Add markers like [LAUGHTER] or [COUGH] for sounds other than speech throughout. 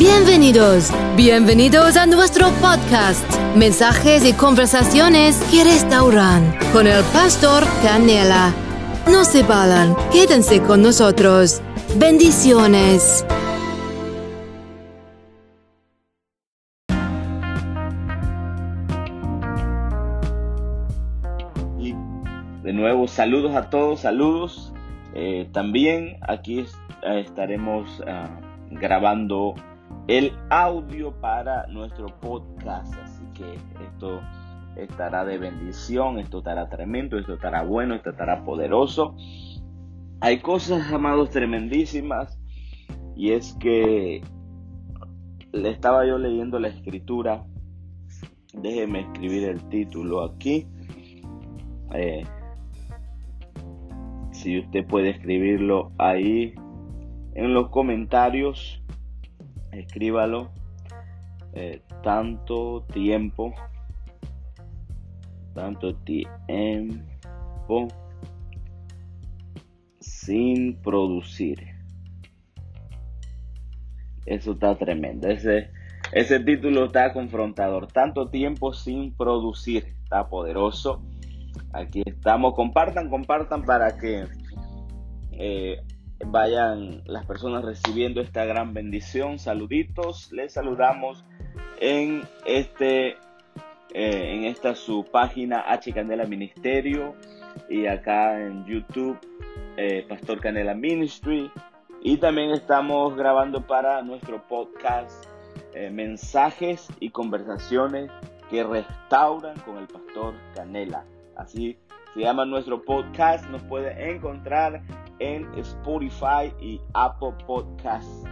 Bienvenidos, bienvenidos a nuestro podcast, mensajes y conversaciones que restauran con el pastor Canela. No se vayan, quédense con nosotros. Bendiciones. Y de nuevo, saludos a todos, saludos. Eh, también aquí eh, estaremos ah, grabando el audio para nuestro podcast. Así que esto estará de bendición, esto estará tremendo, esto estará bueno, esto estará poderoso. Hay cosas, amados, tremendísimas. Y es que le estaba yo leyendo la escritura. Déjeme escribir el título aquí. Eh, si usted puede escribirlo ahí en los comentarios, escríbalo. Eh, tanto tiempo, tanto tiempo sin producir. Eso está tremendo. Ese, ese título está confrontador. Tanto tiempo sin producir. Está poderoso. Aquí estamos. Compartan, compartan para que eh, vayan las personas recibiendo esta gran bendición. Saluditos. Les saludamos en este eh, en esta su página H Canela Ministerio y acá en YouTube eh, Pastor Canela Ministry y también estamos grabando para nuestro podcast mensajes y conversaciones que restauran con el Pastor Canela. Así se llama nuestro podcast. Nos puede encontrar en Spotify y Apple Podcasts.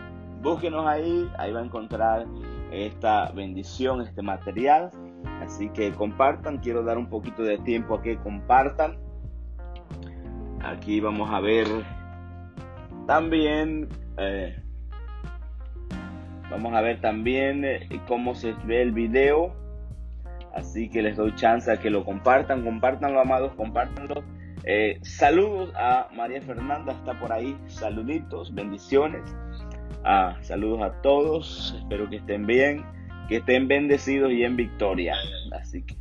Búsquenos ahí, ahí va a encontrar esta bendición, este material. Así que compartan, quiero dar un poquito de tiempo a que compartan. Aquí vamos a ver también, eh, vamos a ver también eh, cómo se ve el video Así que les doy chance a que lo compartan, compartanlo amados, compártanlo. Eh, saludos a María Fernanda, está por ahí. Saluditos, bendiciones. Ah, saludos a todos, espero que estén bien, que estén bendecidos y en victoria. Así que,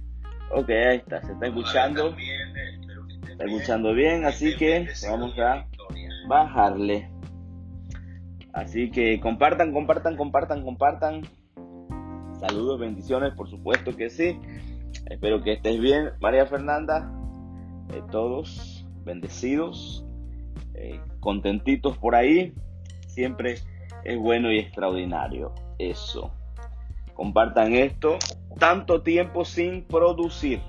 ok, ahí está, se está escuchando. Está escuchando bien, así que vamos a bajarle. Así que compartan, compartan, compartan, compartan. Saludos, bendiciones, por supuesto que sí. Espero que estés bien, María Fernanda. Eh, todos bendecidos, eh, contentitos por ahí. Siempre es bueno y extraordinario eso. Compartan esto. Tanto tiempo sin producir.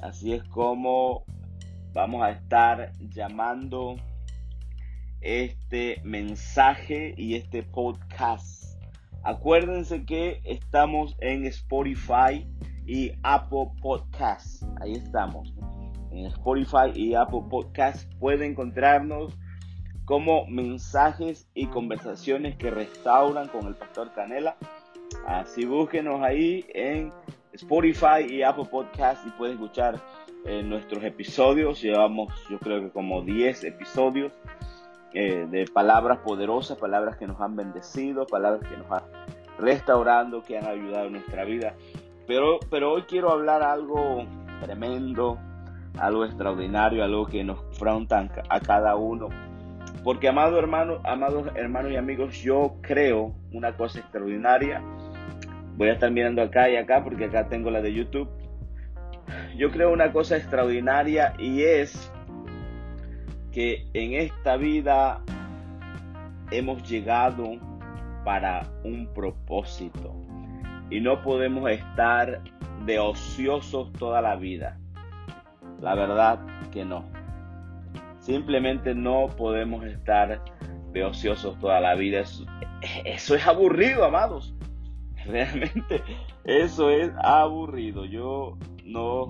Así es como vamos a estar llamando este mensaje y este podcast Acuérdense que estamos en Spotify y Apple Podcasts. Ahí estamos. En Spotify y Apple Podcasts pueden encontrarnos como mensajes y conversaciones que restauran con el pastor Canela. Así búsquenos ahí en Spotify y Apple Podcasts y pueden escuchar eh, nuestros episodios. Llevamos yo creo que como 10 episodios eh, de palabras poderosas, palabras que nos han bendecido, palabras que nos han restaurando, que han ayudado en nuestra vida. Pero, pero hoy quiero hablar algo tremendo, algo extraordinario, algo que nos afronta a cada uno. Porque, amado hermano, amados hermanos y amigos, yo creo una cosa extraordinaria. Voy a estar mirando acá y acá porque acá tengo la de YouTube. Yo creo una cosa extraordinaria y es que en esta vida hemos llegado para un propósito y no podemos estar de ociosos toda la vida. La verdad que no. Simplemente no podemos estar de ociosos toda la vida. Eso, es aburrido, amados. [LAUGHS] Realmente eso es aburrido. Yo no,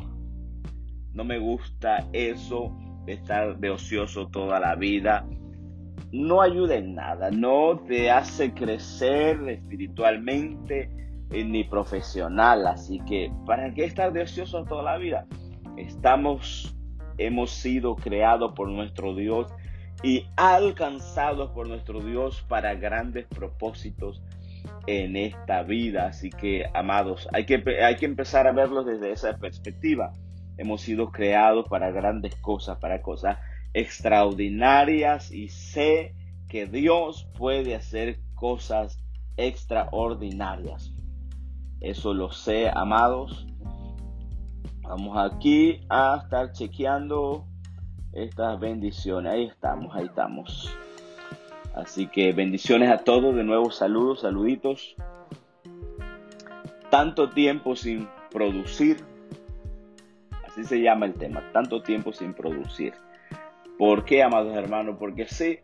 no me gusta eso estar de ocioso toda la vida no ayuda en nada, no te hace crecer espiritualmente ni profesional, así que ¿para qué estar de ocioso toda la vida? Estamos, hemos sido creados por nuestro Dios y alcanzados por nuestro Dios para grandes propósitos en esta vida. Así que, amados, hay que, hay que empezar a verlos desde esa perspectiva. Hemos sido creados para grandes cosas, para cosas extraordinarias y sé que Dios puede hacer cosas extraordinarias. Eso lo sé, amados. Vamos aquí a estar chequeando estas bendiciones. Ahí estamos, ahí estamos. Así que bendiciones a todos. De nuevo, saludos, saluditos. Tanto tiempo sin producir. Así se llama el tema. Tanto tiempo sin producir. ¿Por qué, amados hermanos? Porque sí,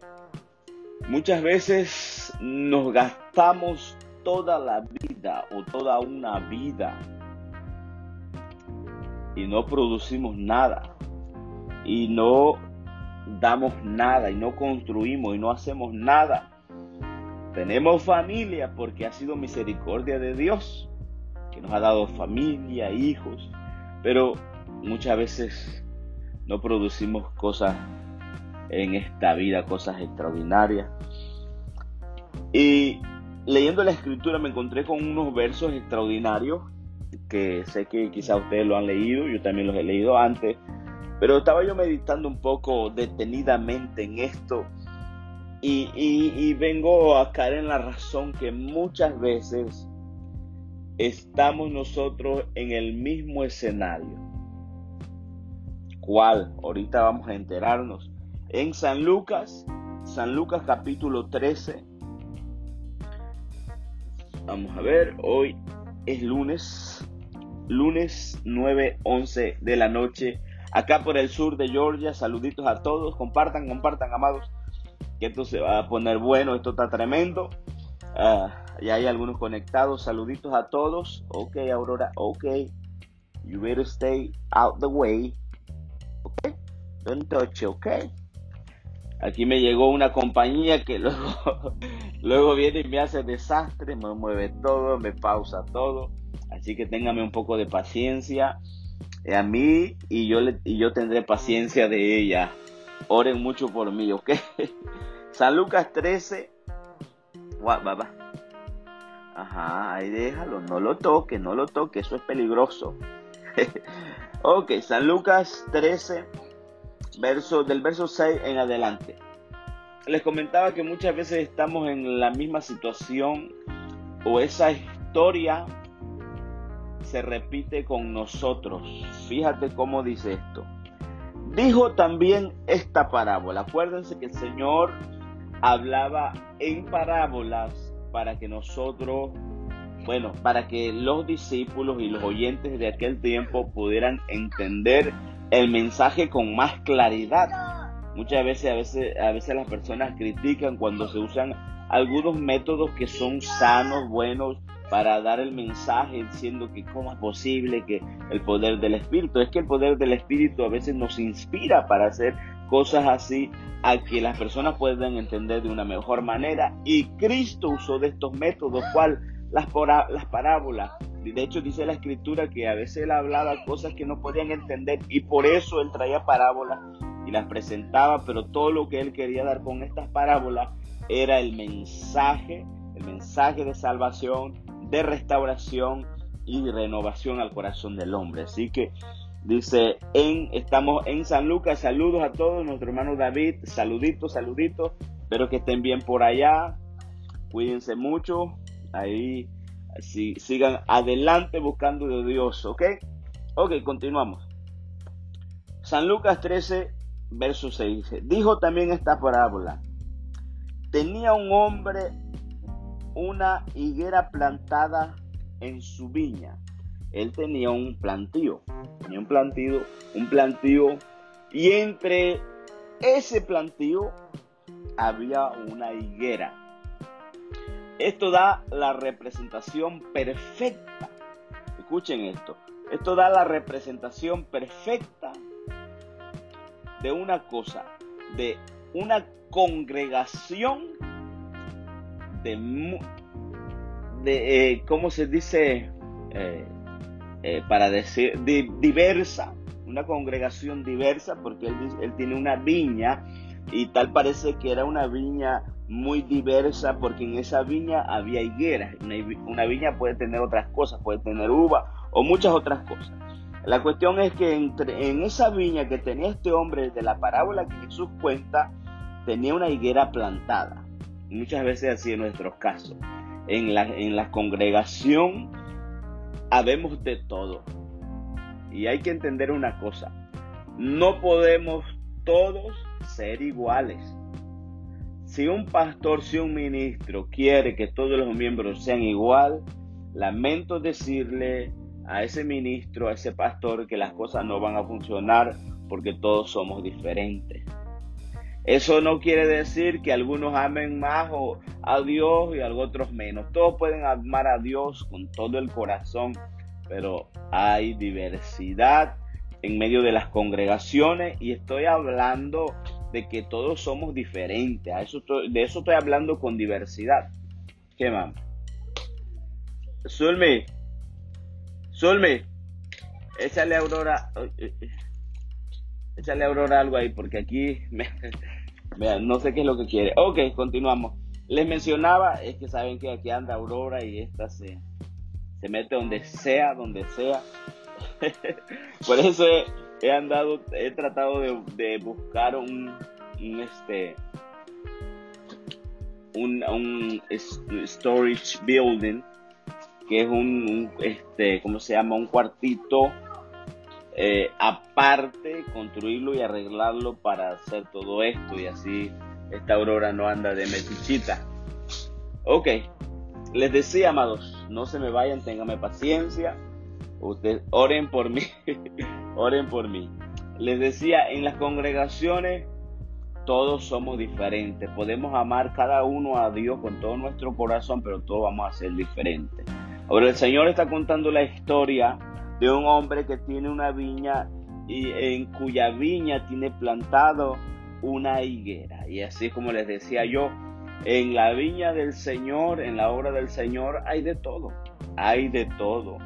muchas veces nos gastamos toda la vida o toda una vida y no producimos nada y no damos nada y no construimos y no hacemos nada. Tenemos familia porque ha sido misericordia de Dios, que nos ha dado familia, hijos, pero muchas veces no producimos cosas en esta vida, cosas extraordinarias. Y leyendo la escritura me encontré con unos versos extraordinarios que sé que quizás ustedes lo han leído, yo también los he leído antes, pero estaba yo meditando un poco detenidamente en esto y, y, vengo a caer en la razón que muchas veces estamos nosotros en el mismo escenario. ¿Cuál? Ahorita vamos a enterarnos. En San Lucas, San Lucas capítulo 13. Vamos a ver, hoy es lunes, lunes 9, 11 de la noche acá por el sur de Georgia. Saluditos a todos. Compartan, compartan, amados. Que esto se va a poner bueno. Esto está tremendo. Uh, ya hay algunos conectados. Saluditos a todos. Ok, Aurora. Ok. You better stay out the way. Ok. Don't touch, ok. Aquí me llegó una compañía que luego, [LAUGHS] luego viene y me hace desastre, me mueve todo, me pausa todo. Así que téngame un poco de paciencia. Eh, a mí y yo, y yo tendré paciencia de ella. Oren mucho por mí, ¿ok? [LAUGHS] San Lucas 13. Baba. Ajá, ahí déjalo, no lo toque, no lo toque, eso es peligroso. [LAUGHS] ok, San Lucas 13, verso, del verso 6 en adelante. Les comentaba que muchas veces estamos en la misma situación o esa historia se repite con nosotros. Fíjate cómo dice esto. Dijo también esta parábola. Acuérdense que el Señor hablaba en parábolas para que nosotros, bueno, para que los discípulos y los oyentes de aquel tiempo pudieran entender el mensaje con más claridad. Muchas veces, a veces, a veces las personas critican cuando se usan algunos métodos que son sanos, buenos, para dar el mensaje diciendo que cómo es posible que el poder del Espíritu, es que el poder del Espíritu a veces nos inspira para hacer cosas así a que las personas puedan entender de una mejor manera y Cristo usó de estos métodos, cual las, las parábolas. De hecho dice la escritura que a veces él hablaba cosas que no podían entender y por eso él traía parábolas y las presentaba, pero todo lo que él quería dar con estas parábolas era el mensaje, el mensaje de salvación, de restauración y renovación al corazón del hombre. Así que dice, en, estamos en San Lucas, saludos a todos, nuestro hermano David, saluditos, saluditos, espero que estén bien por allá, cuídense mucho, ahí sigan adelante buscando de Dios, ¿ok? Ok, continuamos. San Lucas 13, verso 6 dice, dijo también esta parábola, tenía un hombre una higuera plantada en su viña. Él tenía un plantío, tenía un plantío, un plantío, y entre ese plantío había una higuera. Esto da la representación perfecta. Escuchen esto. Esto da la representación perfecta de una cosa, de una congregación de, de eh, ¿cómo se dice? Eh, eh, para decir, diversa, una congregación diversa, porque él, él tiene una viña y tal parece que era una viña muy diversa porque en esa viña había higueras. Una, viña puede tener otras cosas, puede tener uva o muchas otras cosas. La cuestión es que entre, en esa viña que tenía este hombre de la parábola que Jesús cuenta, tenía una higuera plantada. Muchas veces así en nuestros casos. En la, en la congregación habemos de todo. Y hay que entender una cosa. No podemos todos ser iguales. Si un pastor, si un ministro quiere que todos los miembros sean igual, lamento decirle a ese ministro, a ese pastor, que las cosas no van a funcionar porque todos somos diferentes. Eso no quiere decir que algunos amen más a Dios y otros menos. Todos pueden amar a Dios con todo el corazón, pero hay diversidad en medio de las congregaciones y estoy hablando de que todos somos diferentes. A eso de eso estoy hablando con diversidad. ¿Qué más? Zulmi, Zulmi, échale a Aurora, échale a Aurora algo ahí porque aquí [LAUGHS] no sé qué es lo que quiere. Ok, continuamos. Les mencionaba, es que saben que aquí anda Aurora y esta se, se mete donde sea, donde sea. [LAUGHS] Por eso he, andado, he tratado de, buscar un, este, un, storage building, que es un, este, ¿cómo se llama? Un cuartito eh, aparte, construirlo y arreglarlo para hacer todo esto y así esta aurora no anda de metichita. Ok, les decía, amados, no se me vayan, ténganme paciencia. Ustedes oren por mí, [LAUGHS] oren por mí. Les decía, en las congregaciones todos somos diferentes. Podemos amar cada uno a Dios con todo nuestro corazón, pero todos vamos a ser diferentes. Ahora el Señor está contando la historia de un hombre que tiene una viña y en cuya viña tiene plantado una higuera. Y así como les decía yo, en la viña del Señor, en la obra del Señor, hay de todo, hay de todo.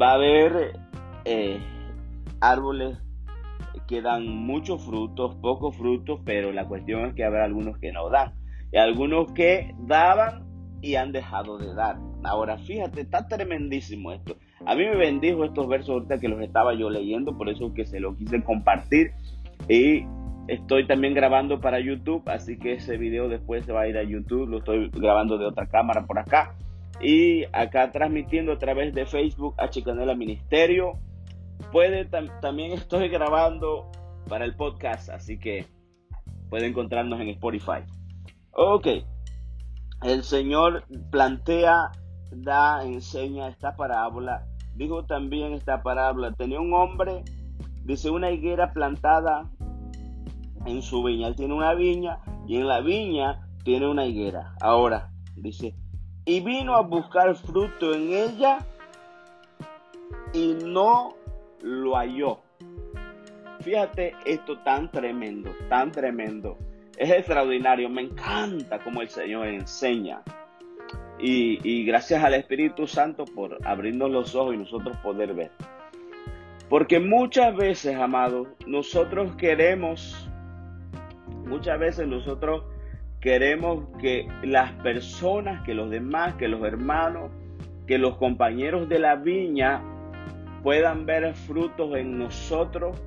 Va a haber eh, árboles que dan muchos frutos, pocos frutos, pero la cuestión es que habrá algunos que no dan. Y algunos que daban y han dejado de dar. Ahora, fíjate, está tremendísimo esto. A mí me bendijo estos versos ahorita que los estaba yo leyendo, por eso que se lo quise compartir. Y estoy también grabando para YouTube, así que ese video después se va a ir a YouTube. Lo estoy grabando de otra cámara por acá. Y acá transmitiendo a través de Facebook a Chicanela Ministerio. Puede, también estoy grabando para el podcast, así que puede encontrarnos en Spotify. Ok, el Señor plantea, da, enseña esta parábola dijo también esta parábola, tenía un hombre, dice, una higuera plantada en su viña. Él tiene una viña y en la viña tiene una higuera. Ahora, dice, y vino a buscar fruto en ella y no lo halló. Fíjate esto tan tremendo, tan tremendo. Es extraordinario, me encanta como el Señor enseña. Y, gracias al Espíritu Santo por abrirnos los ojos y nosotros poder ver. Porque muchas veces, amados, nosotros queremos, muchas veces nosotros queremos que las personas, que los demás, que los hermanos, que los compañeros de la viña puedan ver frutos en nosotros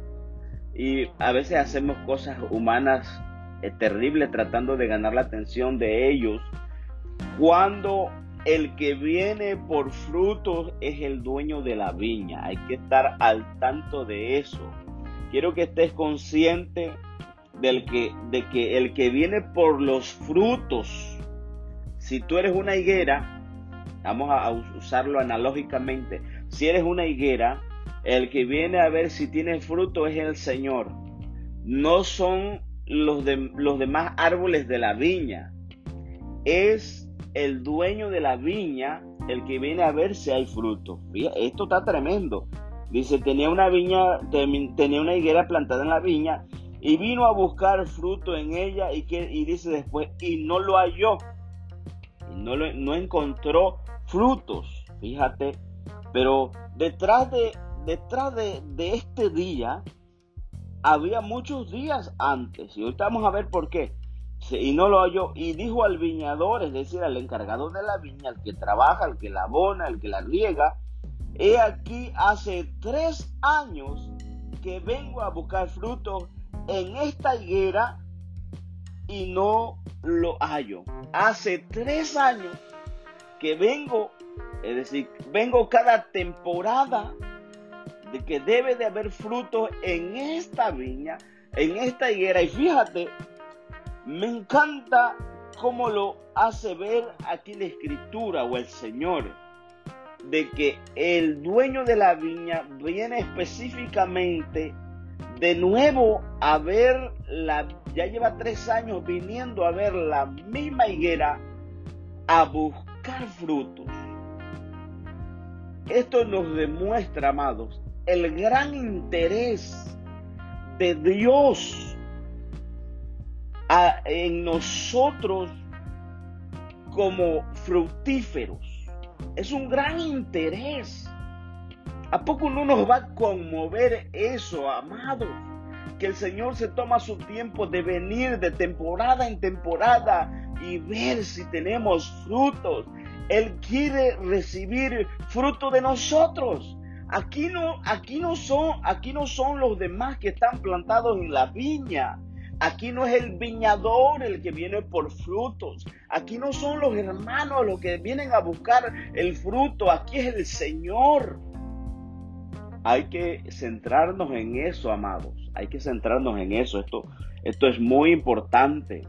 y a veces hacemos cosas humanas eh, terribles tratando de ganar la atención de ellos cuando el que viene por frutos es el dueño de la viña. Hay que estar al tanto de eso. Quiero que estés consciente del que, de que el que viene por los frutos, si tú eres una higuera, vamos a usarlo analógicamente, si eres una higuera, el que viene a ver si tiene fruto es el Señor. No son los, de, los demás árboles de la viña. Es el dueño de la viña el que viene a ver si hay fruto. Esto está tremendo. Dice, tenía una viña, tenía una higuera plantada en la viña y vino a buscar fruto en ella y, que, y dice después, y no lo halló. No, no encontró frutos, fíjate. Pero detrás de, detrás de, de este día había muchos días antes. Y ahorita vamos a ver por qué. Y no lo oyó. Y dijo al viñador, es decir, al encargado de la viña, al que trabaja, al que la abona, al que la riega. He aquí hace tres años que vengo a buscar frutos en esta higuera y no lo hallo. Hace tres años que vengo, es decir, vengo cada temporada de que debe de haber frutos en esta viña, en esta higuera. Y fíjate, me encanta cómo lo hace ver aquí la escritura o el Señor, de que el dueño de la viña viene específicamente de nuevo a ver la, ya lleva tres años viniendo a ver la misma higuera a buscar frutos. Esto nos demuestra, amados, el gran interés de Dios en nosotros como fructíferos. Es un gran interés. ¿A poco no nos va a conmover eso, amados? Que el Señor se toma su tiempo de venir de temporada en temporada y ver si tenemos frutos. Él quiere recibir fruto de nosotros. Aquí no, aquí no son, aquí no son los demás que están plantados en la viña. Aquí no es el viñador el que viene por frutos. Aquí no son los hermanos los que vienen a buscar el fruto. Aquí es el Señor. Hay que centrarnos en eso, amados. Hay que centrarnos en eso. Esto, esto es muy importante.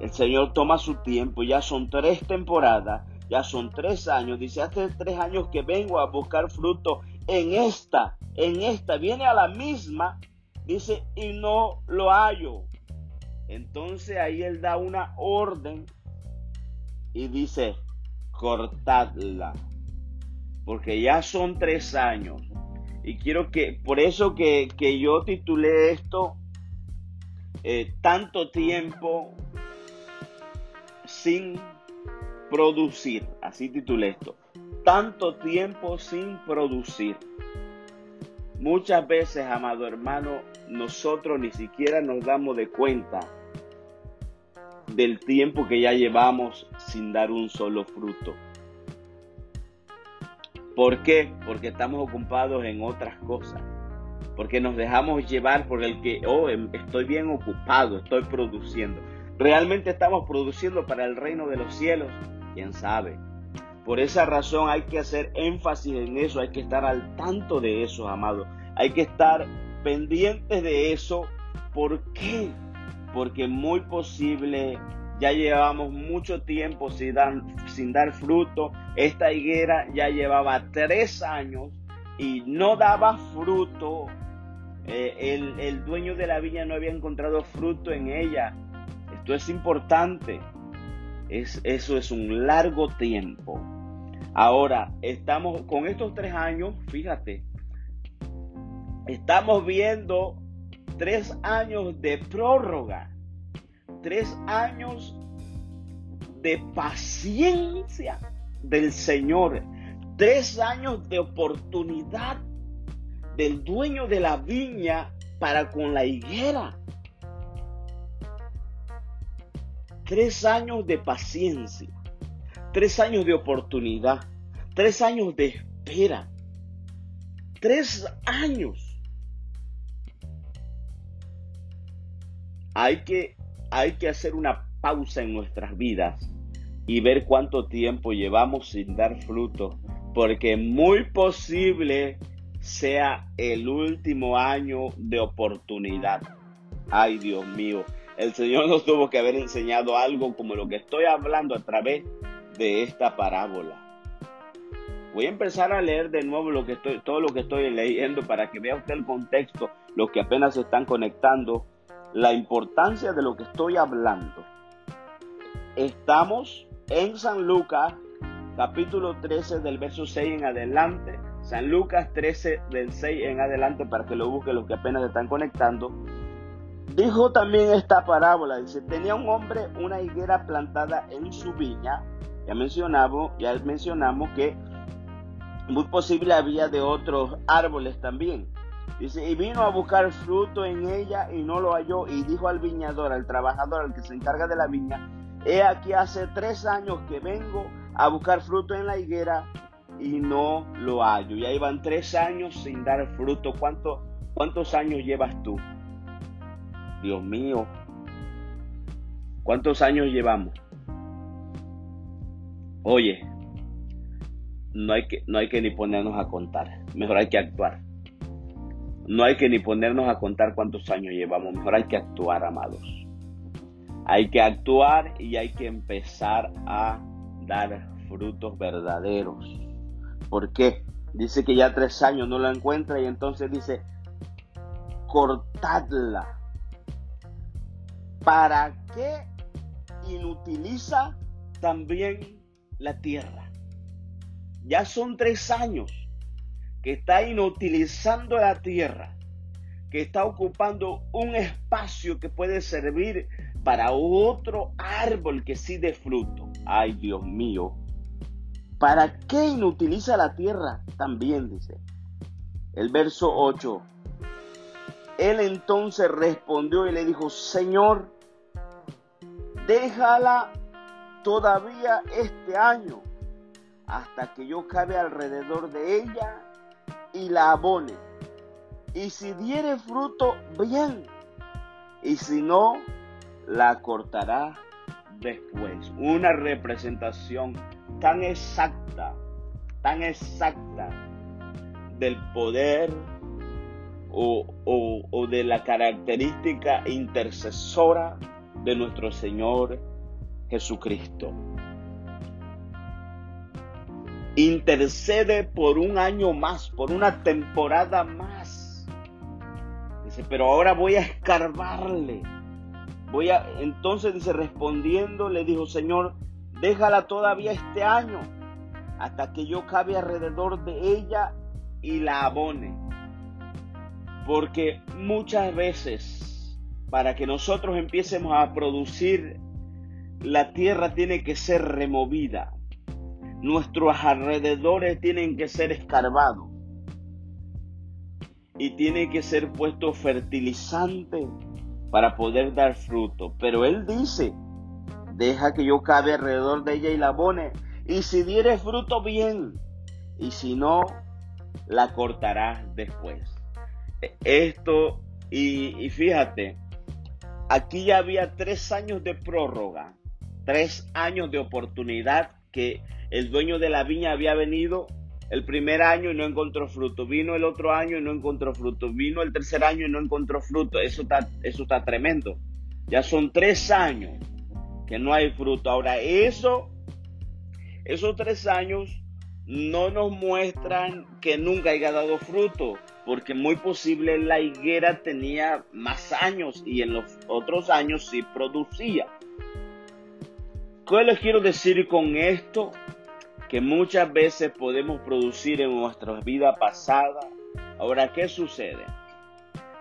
El Señor toma su tiempo. Ya son tres temporadas. Ya son tres años. Dice, hace tres años que vengo a buscar fruto en esta. En esta. Viene a la misma. Dice, y no lo hallo. Entonces ahí Él da una orden. Y dice, cortadla. Porque ya son tres años y quiero que, por eso que, yo titulé esto, eh, tanto tiempo sin producir, así titulé esto, tanto tiempo sin producir. Muchas veces, amado hermano, nosotros ni siquiera nos damos de cuenta del tiempo que ya llevamos sin dar un solo fruto. ¿Por qué? Porque estamos ocupados en otras cosas. Porque nos dejamos llevar por el que, oh, em, estoy bien ocupado, estoy produciendo. ¿Realmente estamos produciendo para el reino de los cielos? ¿Quién sabe? Por esa razón hay que hacer énfasis en eso, hay que estar al tanto de eso, amado. Hay que estar pendientes de eso. ¿Por qué? Porque muy posible ya llevamos mucho tiempo sin dar, sin dar fruto. Esta higuera ya llevaba tres años y no daba fruto. Eh, el, el dueño de la viña no había encontrado fruto en ella. Esto es importante. Es, eso es un largo tiempo. Ahora, estamos con estos tres años, fíjate, estamos viendo tres años de prórroga tres años de paciencia del Señor, tres años de oportunidad del dueño de la viña para con la higuera. Tres años de paciencia, tres años de oportunidad, tres años de espera, tres años. Hay que hay que hacer una pausa en nuestras vidas y ver cuánto tiempo llevamos sin dar fruto, porque muy posible sea el último año de oportunidad. Ay, Dios mío, el Señor nos tuvo que haber enseñado algo como lo que estoy hablando a través de esta parábola. Voy a empezar a leer de nuevo todo lo que estoy leyendo para que vea usted el contexto, los que apenas se están conectando la importancia de lo que estoy hablando. Estamos en San Lucas, capítulo 13 del verso 6 en adelante. San Lucas 13 del 6 en adelante para que lo busquen los que apenas están conectando. Dijo también esta parábola, dice, tenía un hombre una higuera plantada en su viña. Ya mencionamos, ya mencionamos que muy posible había de otros árboles también. Y vino a buscar fruto en ella y no lo halló. Y dijo al viñador, al trabajador, al que se encarga de la viña, he aquí hace tres años que vengo a buscar fruto en la higuera y no lo hallo. Ya iban tres años sin dar fruto. ¿Cuánto, ¿Cuántos años llevas tú? Dios mío, ¿cuántos años llevamos? Oye, no hay que, no hay que ni ponernos a contar, mejor hay que actuar. No hay que ni ponernos a contar cuántos años llevamos, mejor hay que actuar, amados. Hay que actuar y hay que empezar a dar frutos verdaderos. ¿Por qué? Dice que ya tres años no la encuentra y entonces dice, cortadla. ¿Para qué inutiliza también la tierra? Ya son tres años que está inutilizando la tierra, que está ocupando un espacio que puede servir para otro árbol que sí dé fruto. Ay, Dios mío. ¿Para qué inutiliza la tierra? También dice. El verso 8. Él entonces respondió y le dijo, Señor, déjala todavía este año hasta que yo cabe alrededor de ella y la abone. Y si diere fruto, bien. Y si no, la cortará después. Una representación tan exacta, tan exacta del poder o, o, de la característica intercesora de nuestro Señor Jesucristo intercede por un año más, por una temporada más. Dice, pero ahora voy a escarbarle. Voy a, entonces dice, respondiendo, le dijo, Señor, déjala todavía este año, hasta que yo cabe alrededor de ella y la abone. Porque muchas veces, para que nosotros empiecemos a producir, la tierra tiene que ser removida Nuestros alrededores tienen que ser escarbados y tiene que ser puesto fertilizante para poder dar fruto. Pero Él dice, deja que yo cabe alrededor de ella y la abone. Y si diere fruto, bien. Y si no, la cortarás después. Esto, y, y fíjate, aquí ya había tres años de prórroga, tres años de oportunidad que el dueño de la viña había venido el primer año y no encontró fruto. Vino el otro año y no encontró fruto. Vino el tercer año y no encontró fruto. Eso está, eso está tremendo. Ya son tres años que no hay fruto. Ahora, eso, esos tres años no nos muestran que nunca haya dado fruto, porque muy posible la higuera tenía más años y en los otros años sí producía. ¿Qué les quiero decir con esto? que muchas veces podemos producir en nuestra vida pasada. Ahora, ¿qué sucede?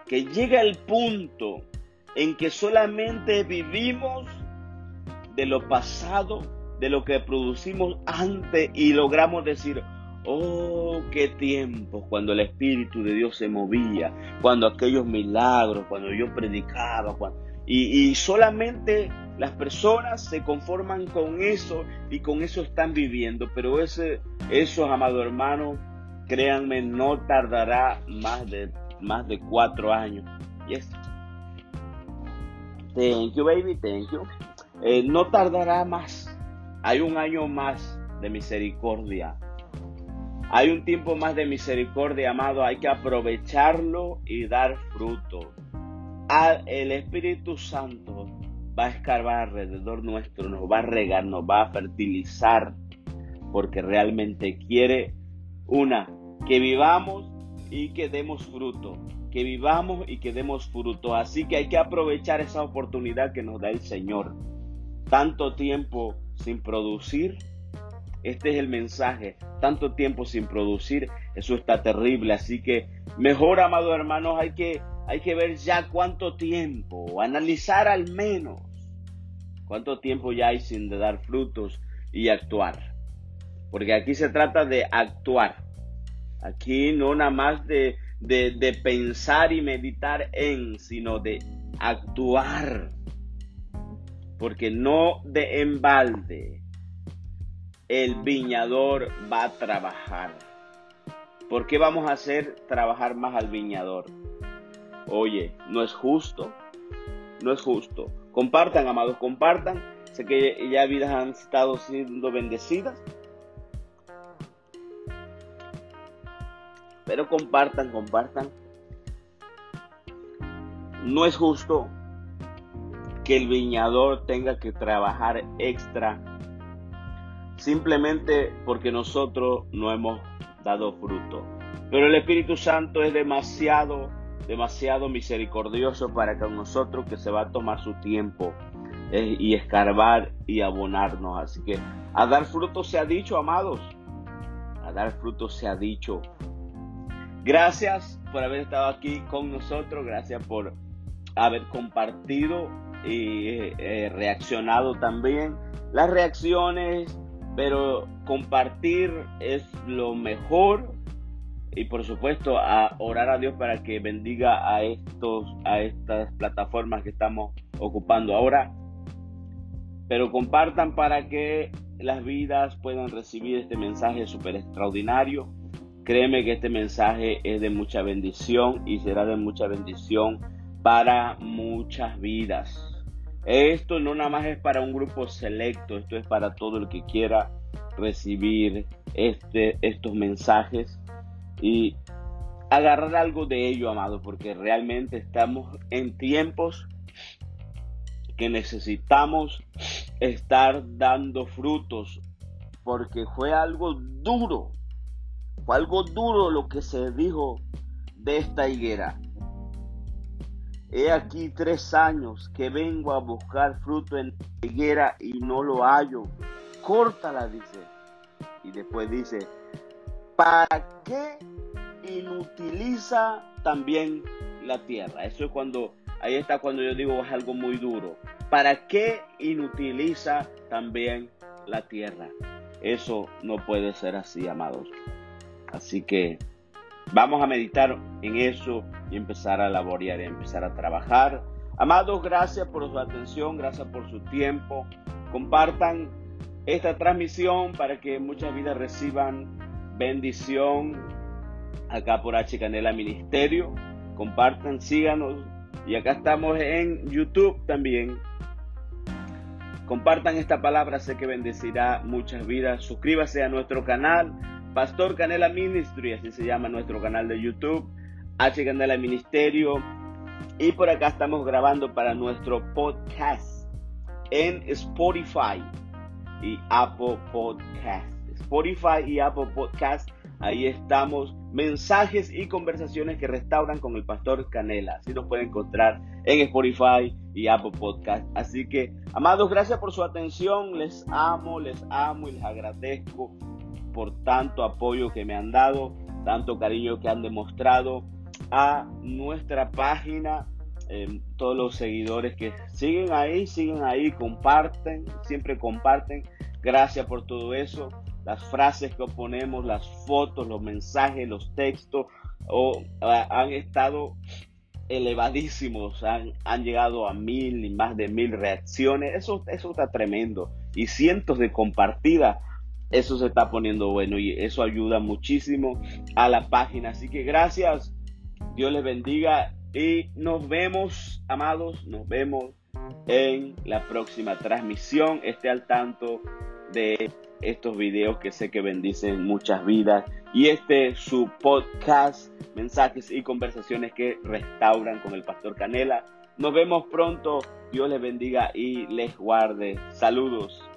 Que llega el punto en que solamente vivimos de lo pasado, de lo que producimos antes y logramos decir, oh, qué tiempo cuando el Espíritu de Dios se movía, cuando aquellos milagros, cuando yo predicaba, y solamente las personas se conforman con eso y con eso están viviendo, pero ese, eso, amado hermano, créanme, no tardará más de, más de cuatro años. Yes. Thank you, baby, thank you. Eh, no tardará más. Hay un año más de misericordia. Hay un tiempo más de misericordia, amado. Hay que aprovecharlo y dar fruto. Al, el Espíritu Santo va a escarbar alrededor nuestro, nos va a regar, nos va a fertilizar, porque realmente quiere una, que vivamos y que demos fruto, que vivamos y que demos fruto. Así que hay que aprovechar esa oportunidad que nos da el Señor. Tanto tiempo sin producir, este es el mensaje, tanto tiempo sin producir, eso está terrible. Así que mejor, amados hermanos, hay que hay que ver ya cuánto tiempo, analizar al menos cuánto tiempo ya hay sin de dar frutos y actuar. Porque aquí se trata de actuar. Aquí no nada más de, de, pensar y meditar en, sino de actuar. Porque no de embalde el viñador va a trabajar. ¿Por qué vamos a hacer trabajar más al viñador? Oye, no es justo. No es justo. Compartan, amados, compartan. Sé que ya vidas han estado siendo bendecidas. Pero compartan, compartan. No es justo que el viñador tenga que trabajar extra simplemente porque nosotros no hemos dado fruto. Pero el Espíritu Santo es demasiado, demasiado misericordioso para con nosotros que se va a tomar su tiempo eh, y escarbar y abonarnos. Así que a dar fruto se ha dicho, amados. A dar fruto se ha dicho. Gracias por haber estado aquí con nosotros, gracias por haber compartido y eh, reaccionado también. Las reacciones, pero compartir es lo mejor y por supuesto a orar a Dios para que bendiga a estos a estas plataformas que estamos ocupando ahora. Pero compartan para que las vidas puedan recibir este mensaje súper extraordinario Créeme que este mensaje es de mucha bendición y será de mucha bendición para muchas vidas. Esto no nada más es para un grupo selecto, esto es para todo el que quiera recibir este, estos mensajes y agarrar algo de ello, amado, porque realmente estamos en tiempos que necesitamos estar dando frutos, porque fue algo duro fue algo duro lo que se dijo de esta higuera. He aquí tres años que vengo a buscar fruto en higuera y no lo hallo. Córtala, dice. Y después dice, ¿para qué inutiliza también la tierra? Eso es cuando, ahí está cuando yo digo es algo muy duro. ¿Para qué inutiliza también la tierra? Eso no puede ser así, amados. Así que vamos a meditar en eso y empezar a laborar, empezar a trabajar. Amados, gracias por su atención, gracias por su tiempo. Compartan esta transmisión para que muchas vidas reciban bendición acá por H Canela Ministerio. Compartan, síganos. Y acá estamos en YouTube también. Compartan esta palabra, sé que bendecirá muchas vidas. Suscríbase a nuestro canal Pastor Canela Ministry, así se llama nuestro canal de YouTube, H Canela Ministerio. Y por acá estamos grabando para nuestro podcast en Spotify y Apple Podcast. Spotify y Apple Podcast, ahí estamos. Mensajes y conversaciones que restauran con el Pastor Canela. Así nos pueden encontrar en Spotify y Apple Podcast. Así que, amados, gracias por su atención. Les amo, les amo y les agradezco por tanto apoyo que me han dado, tanto cariño que han demostrado a nuestra página. Eh, todos los seguidores que siguen ahí, siguen ahí, comparten, siempre comparten. Gracias por todo eso. Las frases que ponemos, las fotos, los mensajes, los textos, han estado elevadísimos, han, han, llegado a mil y más de mil reacciones. Eso, eso está tremendo. Y cientos de compartidas eso se está poniendo bueno y eso ayuda muchísimo a la página. Así que gracias, Dios les bendiga y nos vemos, amados, nos vemos en la próxima transmisión. Esté al tanto de estos videos que sé que bendicen muchas vidas y este su podcast, mensajes y conversaciones que restauran con el pastor Canela. Nos vemos pronto. Dios les bendiga y les guarde. Saludos.